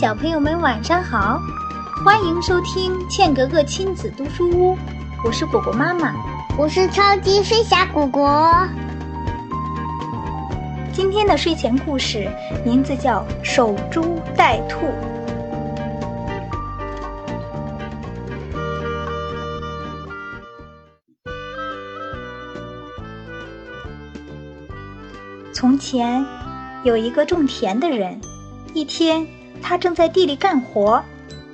小朋友们晚上好，欢迎收听茜格格亲子读书屋，我是果果妈妈，我是超级飞侠果果。今天的睡前故事名字叫《守株待兔》。从前有一个种田的人，一天他正在地里干活，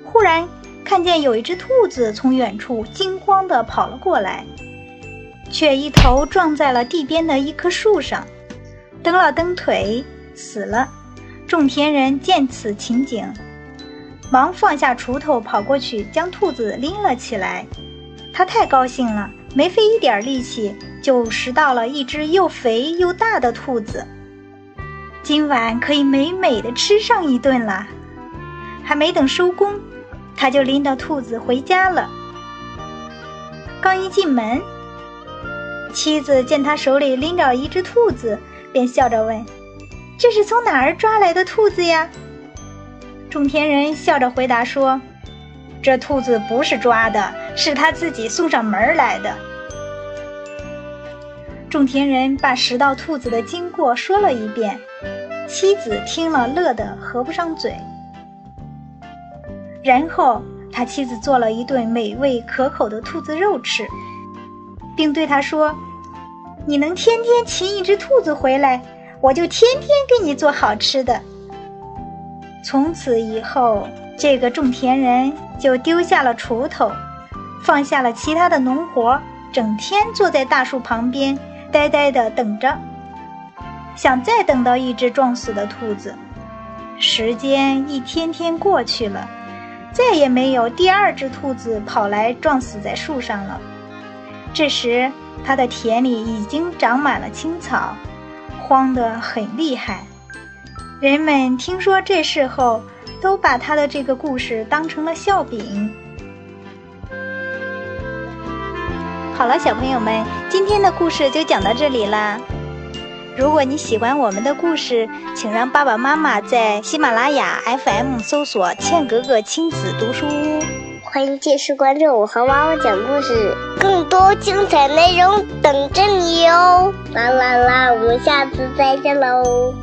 忽然看见有一只兔子从远处惊慌地跑了过来，却一头撞在了地边的一棵树上，蹬了蹬腿死了。种田人见此情景，忙放下锄头跑过去将兔子拎了起来。他太高兴了，没费一点力气。就拾到了一只又肥又大的兔子，今晚可以美美的吃上一顿了。还没等收工，他就拎着兔子回家了。刚一进门，妻子见他手里拎着一只兔子，便笑着问：“这是从哪儿抓来的兔子呀？”种田人笑着回答说：“这兔子不是抓的，是他自己送上门来的。”种田人把拾到兔子的经过说了一遍，妻子听了乐得合不上嘴。然后他妻子做了一顿美味可口的兔子肉吃，并对他说：“你能天天擒一只兔子回来，我就天天给你做好吃的。”从此以后，这个种田人就丢下了锄头，放下了其他的农活，整天坐在大树旁边。呆呆地等着，想再等到一只撞死的兔子。时间一天天过去了，再也没有第二只兔子跑来撞死在树上了。这时，他的田里已经长满了青草，荒得很厉害。人们听说这事后，都把他的这个故事当成了笑柄。好了，小朋友们，今天的故事就讲到这里啦。如果你喜欢我们的故事，请让爸爸妈妈在喜马拉雅 FM 搜索“茜格格亲子读书屋”。欢迎继续关注我和妈妈讲故事，更多精彩内容等着你哟！啦啦啦，我们下次再见喽。